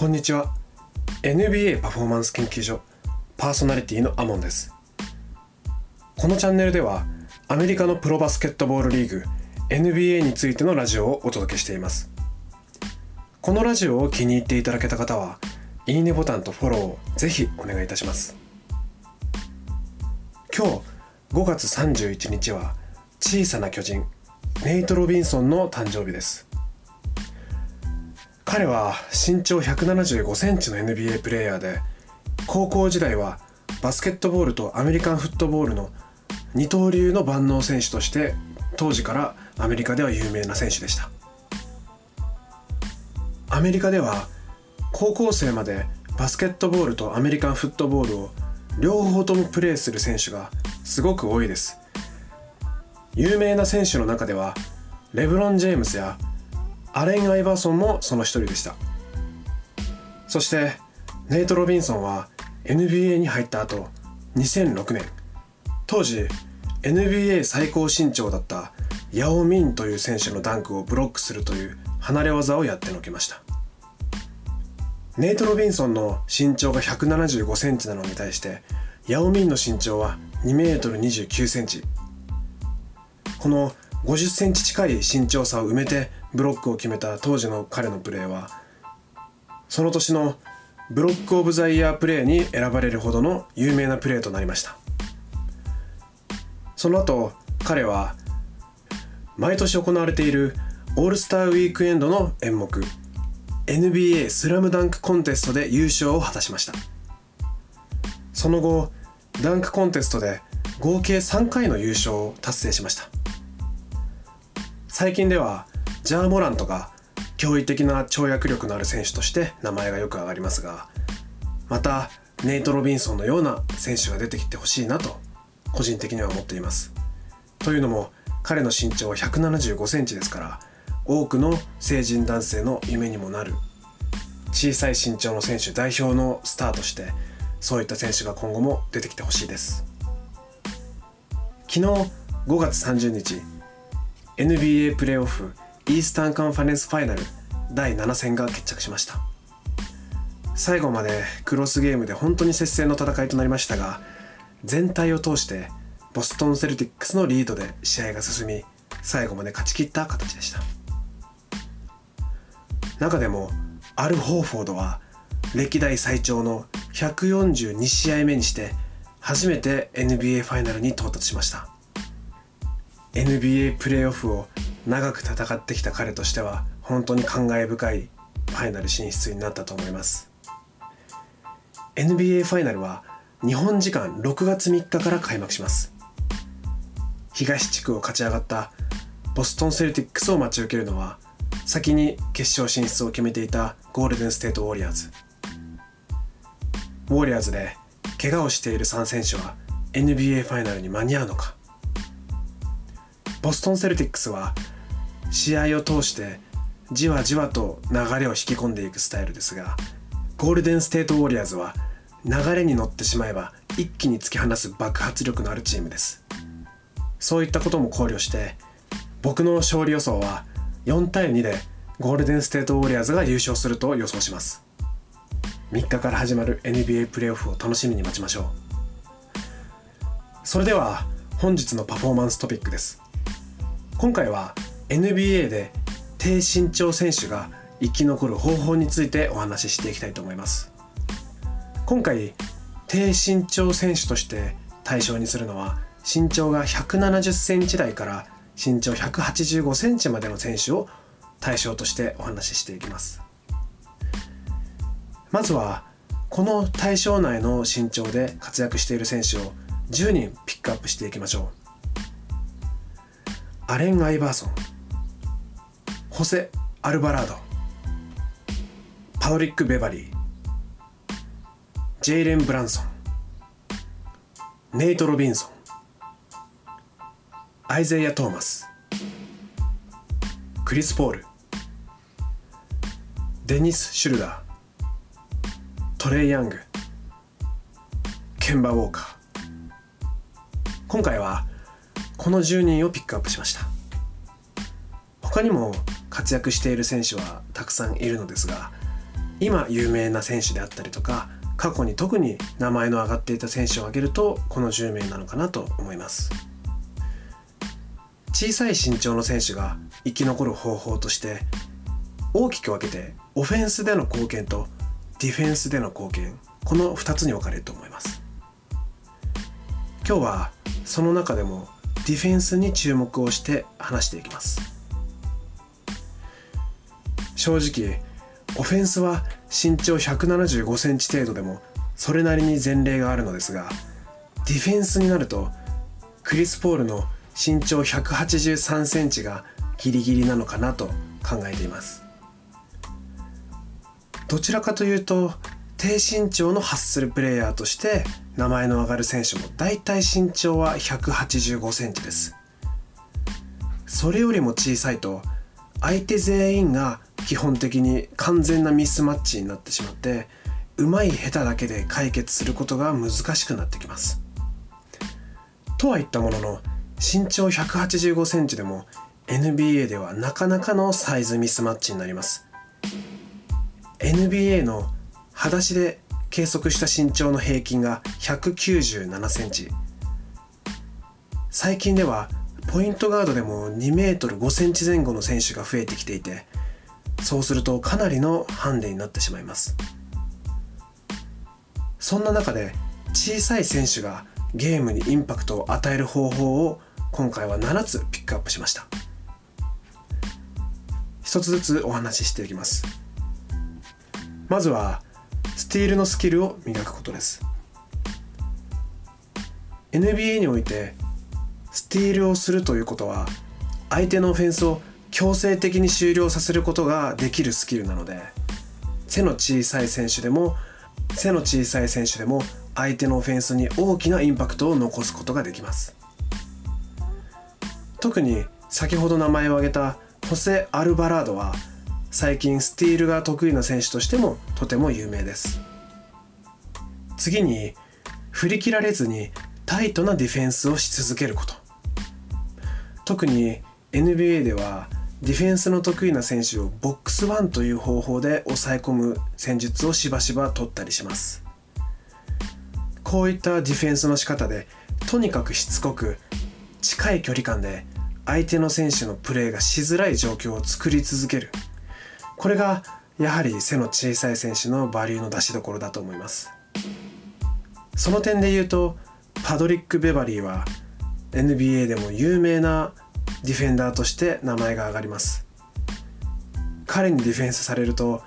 こんにちは。NBA パフォーマンス研究所パーソナリティのアモンです。このチャンネルではアメリカのプロバスケットボールリーグ NBA についてのラジオをお届けしています。このラジオを気に入っていただけた方はいいねボタンとフォローをぜひお願いいたします。今日5月31日は小さな巨人ネイト・ロビンソンの誕生日です。彼は身長175センチの NBA プレーヤーで高校時代はバスケットボールとアメリカンフットボールの二刀流の万能選手として当時からアメリカでは有名な選手でした。アメリカでは高校生までバスケットボールとアメリカンフットボールを両方ともプレーする選手がすごく多いです。有名な選手の中ではレブロン・ジェームスやアレン・アイバーソンもその一人でした。そしてネイト・ロビンソンは NBA に入った後2006年当時 NBA 最高身長だったヤオミンという選手のダンクをブロックするという離れ技をやってのけました。ネイト・ロビンソンの身長が175センチなのに対してヤオミンの身長は2メートル29センチ。この50センチ近い身長差を埋めてブロックを決めた当時の彼のプレーはその年のブロック・オブ・ザ・イヤープレーに選ばれるほどの有名なプレーとなりました。その後彼は毎年行われているオールスターウィークエンドの演目 NBA スラムダンクコンテストで優勝を果たしました。その後ダンクコンテストで合計3回の優勝を達成しました。最近ではジャー・モラントが驚異的な跳躍力のある選手として名前がよく上がりますがまたネイト・ロビンソンのような選手が出てきてほしいなと個人的には思っています。というのも彼の身長は175センチですから多くの成人男性の夢にもなる小さい身長の選手代表のスターとしてそういった選手が今後も出てきてほしいです。昨日5月30日 NBA プレーオフイースタンカンファレンスファイナル第7戦が決着しました。最後までクロスゲームで本当に接戦の戦いとなりましたが全体を通してボストン・セルティックスのリードで試合が進み最後まで勝ち切った形でした。中でもアル・ホーフォードは歴代最長の142試合目にして初めて NBA ファイナルに到達しました。NBA プレーオフを長く戦ってきた彼としては本当に感慨深いファイナル進出になったと思います。NBA ファイナルは日本時間6月3日から開幕します。東地区を勝ち上がったボストン・セルティックスを待ち受けるのは先に決勝進出を決めていたゴールデン・ステート・ウォリアーズ。ウォリアーズで怪我をしている3選手は NBA ファイナルに間に合うのか？ボストン・セルティックスは試合を通してじわじわと流れを引き込んでいくスタイルですがゴールデン・ステート・ウォリアーズは流れに乗ってしまえば一気に突き放す爆発力のあるチームです。そういったことも考慮して僕の勝利予想は4対2でゴールデン・ステート・ウォリアーズが優勝すると予想します。3日から始まる NBA プレーオフを楽しみに待ちましょう。それでは本日のパフォーマンストピックです。今回は NBA で低身長選手が生き残る方法についてお話ししていきたいと思います。今回低身長選手として対象にするのは身長が170センチ台から身長185センチまでの選手を対象としてお話ししていきます。まずはこの対象内の身長で活躍している選手を10人ピックアップしていきましょう。アレン・アイバーソンホセ・アルバラードパドリック・ベバリージェイレン・ブランソンネイト・ロビンソンアイゼイア・トーマスクリス・ポールデニス・シュルダートレイ・ヤングケンバ・ウォーカー。今回はこの10人をピックアップしました。他にも活躍している選手はたくさんいるのですが今有名な選手であったりとか過去に特に名前の挙がっていた選手を挙げるとこの10名なのかなと思います。小さい身長の選手が生き残る方法として大きく分けてオフェンスでの貢献とディフェンスでの貢献この2つに分かれると思います。今日はその中でもディフェンスに注目をして話していきます。正直オフェンスは身長175センチ程度でもそれなりに前例があるのですがディフェンスになるとクリス・ポールの身長183センチがギリギリなのかなと考えています。どちらかというと低身長のハッスルプレイヤーとして名前の上がる選手もだいたい身長は185センチです。それよりも小さいと相手全員が基本的に完全なミスマッチになってしまって上手い下手だけで解決することが難しくなってきます。とは言ったものの身長185センチでも NBA ではなかなかのサイズミスマッチになります。NBA の裸足で計測した身長の平均が197センチ。最近ではポイントガードでも2メートル5センチ前後の選手が増えてきていてそうするとかなりのハンデになってしまいます。そんな中で小さい選手がゲームにインパクトを与える方法を今回は7つピックアップしました。一つずつお話ししていきます。まずはスティールのスキルを磨くことです。NBA においてスティールをするということは相手のオフェンスを強制的に終了させることができるスキルなので背の小さい選手でも背の小さい選手でも相手のオフェンスに大きなインパクトを残すことができます。特に先ほど名前を挙げたホセ・アルバラードは最近スティールが得意な選手としてもとても有名です。次に振り切られずにタイトなディフェンスをし続けること。特に NBA ではディフェンスの得意な選手をボックスワンという方法で抑え込む戦術をしばしば取ったりします。こういったディフェンスの仕方でとにかくしつこく近い距離感で相手の選手のプレーがしづらい状況を作り続ける。これがやはり背の小さい選手のバリューの出しどころだと思います。その点で言うとパドリック・ベバリーは NBA でも有名なディフェンダーとして名前が挙がります。彼にディフェンスされると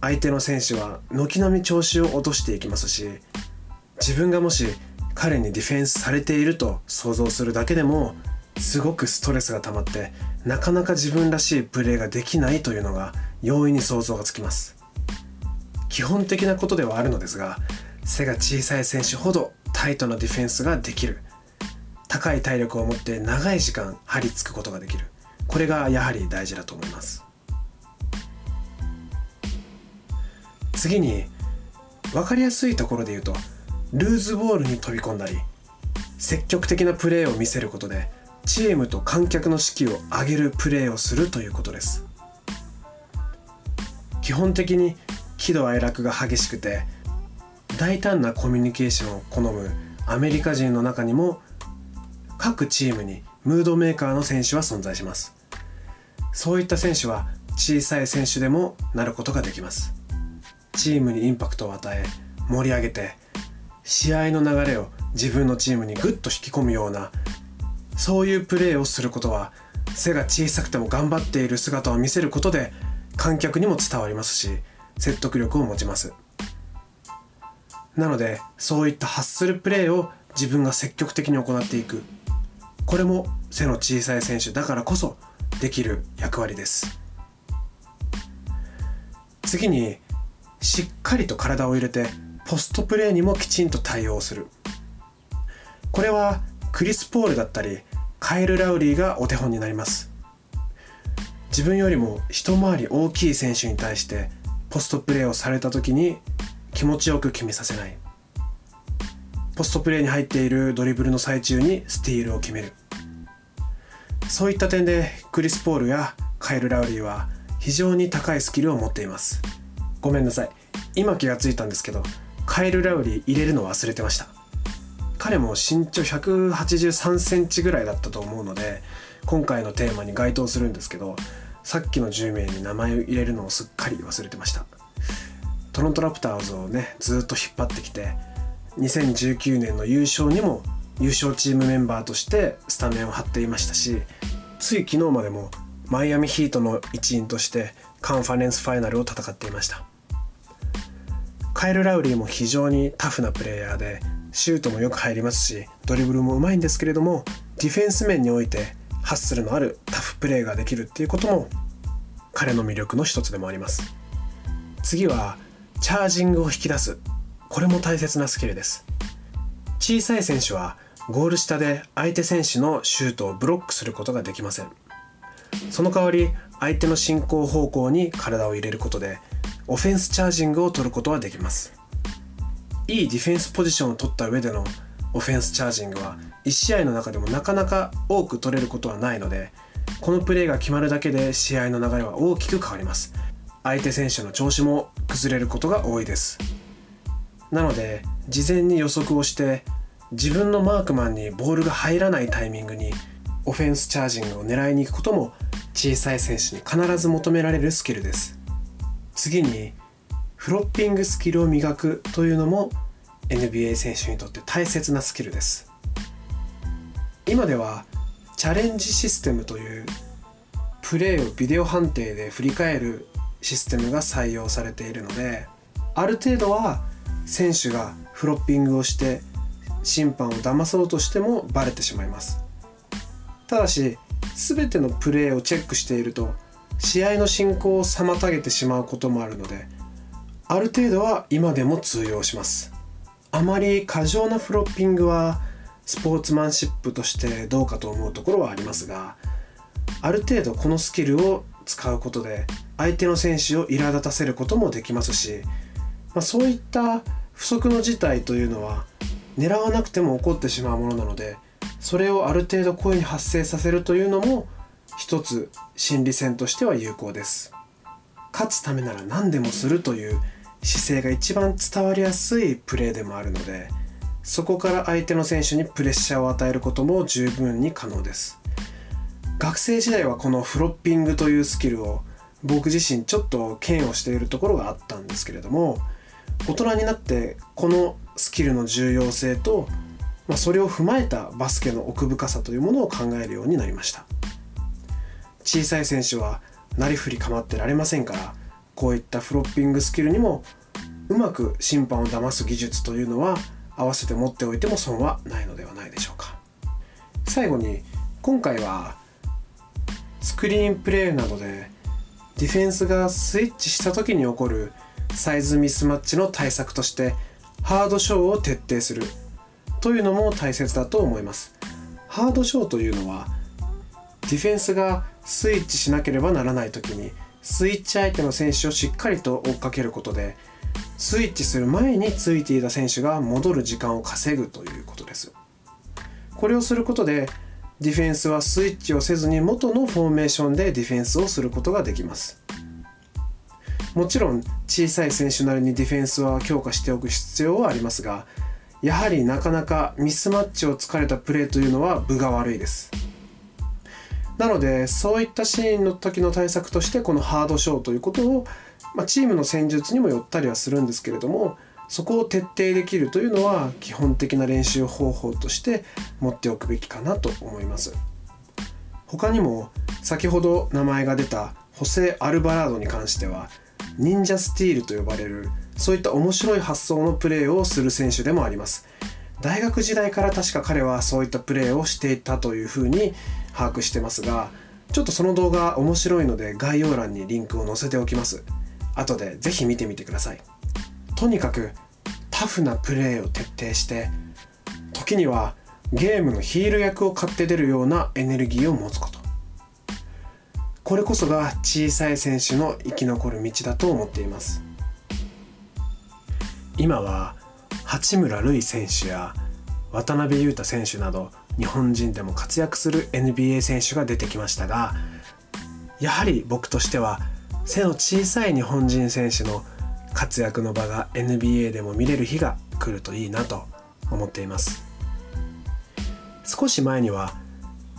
相手の選手は軒並み調子を落としていきますし自分がもし彼にディフェンスされていると想像するだけでもすごくストレスが溜まってなかなか自分らしいプレーができないというのが容易に想像がつきます。基本的なことではあるのですが背が小さい選手ほどタイトなディフェンスができる。高い体力を持って長い時間張り付くことができる。これがやはり大事だと思います。次に分かりやすいところで言うとルーズボールに飛び込んだり積極的なプレーを見せることでチームと観客の士気を上げるプレーをするということです。基本的に喜怒哀楽が激しくて大胆なコミュニケーションを好むアメリカ人の中にも各チームにムードメーカーの選手は存在します。そういった選手は小さい選手でもなることができます。チームにインパクトを与え盛り上げて試合の流れを自分のチームにグッと引き込むようなそういうプレーをすることは背が小さくても頑張っている姿を見せることで観客にも伝わりますし説得力を持ちます。なのでそういったハッスルプレーを自分が積極的に行っていく。これも背の小さい選手だからこそできる役割です。次にしっかりと体を入れてポストプレーにもきちんと対応する。これはクリス・ポールだったりカエル・ラウリーがお手本になります。自分よりも一回り大きい選手に対してポストプレーをされた時に気持ちよく決めさせない。ポストプレーに入っているドリブルの最中にスティールを決める。そういった点でクリス・ポールやカイル・ラウリーは非常に高いスキルを持っています。ごめんなさい。今気がついたんですけどカイル・ラウリー入れるの忘れてました。彼も身長183センチぐらいだったと思うので今回のテーマに該当するんですけどさっきの10名に名前を入れるのをすっかり忘れてました。トロントラプターズをねずっと引っ張ってきて2019年の優勝にも優勝チームメンバーとしてスタメンを張っていましたしつい昨日までもマイアミヒートの一員としてカンファレンスファイナルを戦っていました。カイル・ラウリーも非常にタフなプレイヤーでシュートもよく入りますしドリブルもうまいんですけれどもディフェンス面においてハッスルのあるタフプレーができるっていうことも彼の魅力の一つでもあります。次はチャージングを引き出す。これも大切なスキルです。小さい選手はゴール下で相手選手のシュートをブロックすることができません。その代わり相手の進行方向に体を入れることでオフェンスチャージングを取ることはできます。いいディフェンスポジションを取った上でのオフェンスチャージングは1試合の中でもなかなか多く取れることはないのでこのプレーが決まるだけで試合の流れは大きく変わります。相手選手の調子も崩れることが多いです。なので事前に予測をして自分のマークマンにボールが入らないタイミングにオフェンスチャージングを狙いに行くことも小さい選手に必ず求められるスキルです。次にフロッピングスキルを磨くというのも NBA 選手にとって大切なスキルです。今ではチャレンジシステムというプレーをビデオ判定で振り返るシステムが採用されているのである程度は選手がフロッピングをして審判を騙そうとしてもバレてしまいます。ただし全てのプレーをチェックしていると試合の進行を妨げてしまうこともあるのである程度は今でも通用します。あまり過剰なフロッピングはスポーツマンシップとしてどうかと思うところはありますがある程度このスキルを使うことで相手の選手を苛立たせることもできますし、まあ、そういった不測の事態というのは狙わなくても起こってしまうものなのでそれをある程度声に発生させるというのも一つ心理戦としては有効です。勝つためなら何でもするという姿勢が一番伝わりやすいプレーでもあるのでそこから相手の選手にプレッシャーを与えることも十分に可能です。学生時代はこのフロッピングというスキルを僕自身ちょっと嫌悪しているところがあったんですけれども大人になってこのスキルの重要性と、まあ、それを踏まえたバスケの奥深さというものを考えるようになりました。小さい選手はなりふり構ってられませんからこういったフロッピングスキルにもうまく審判を騙す技術というのは合わせて持っておいても損はないのではないでしょうか。最後に今回はスクリーンプレーなどでディフェンスがスイッチした時に起こるサイズミスマッチの対策としてハードショーを徹底するというのも大切だと思います。ハードショーというのはディフェンスがスイッチしなければならない時にスイッチ相手の選手をしっかりと追っかけることでスイッチする前についていた選手が戻る時間を稼ぐということです。これをすることでディフェンスはスイッチをせずに元のフォーメーションでディフェンスをすることができます。もちろん小さい選手なりにディフェンスは強化しておく必要はありますがやはりなかなかミスマッチを突かれたプレーというのは分が悪いです。なのでそういったシーンの時の対策としてこのハードショーということを、まあ、チームの戦術にもよったりはするんですけれどもそこを徹底できるというのは基本的な練習方法として持っておくべきかなと思います。他にも先ほど名前が出たホセ・アルバラードに関しては忍者スティールと呼ばれるそういった面白い発想のプレーをする選手でもあります。大学時代から確か彼はそういったプレーをしていたというふうに把握してますがちょっとその動画面白いので概要欄にリンクを載せておきます。後でぜひ見てみてください。とにかくタフなプレーを徹底して時にはゲームのヒール役を買って出るようなエネルギーを持つこと。これこそが小さい選手の生き残る道だと思っています。今は八村塁選手や渡邊雄太選手など日本人でも活躍する NBA 選手が出てきましたがやはり僕としては背の小さい日本人選手の活躍の場が NBA でも見れる日が来るといいなと思っています。少し前には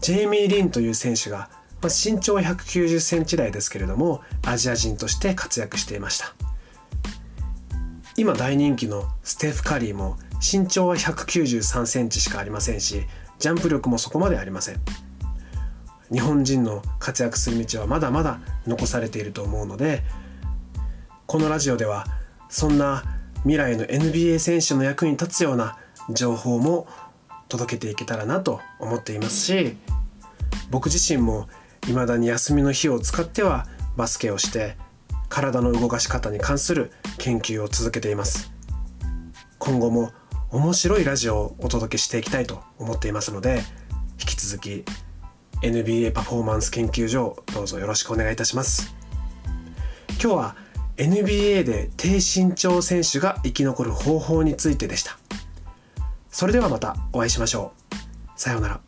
ジェイミー・リンという選手がまあ身長は190センチ台ですけれどもアジア人として活躍していました。今大人気のステフ・カリーも身長は193センチしかありませんしジャンプ力もそこまでありません。日本人の活躍する道はまだまだ残されていると思うのでこのラジオではそんな未来の NBA 選手の役に立つような情報も届けていけたらなと思っていますし僕自身も未だに休みの日を使ってはバスケをして体の動かし方に関する研究を続けています。今後も面白いラジオをお届けしていきたいと思っていますので引き続き NBA パフォーマンス研究所どうぞよろしくお願いいたします。今日は NBA で低身長選手が生き残る方法についてでした。それではまたお会いしましょう。さようなら。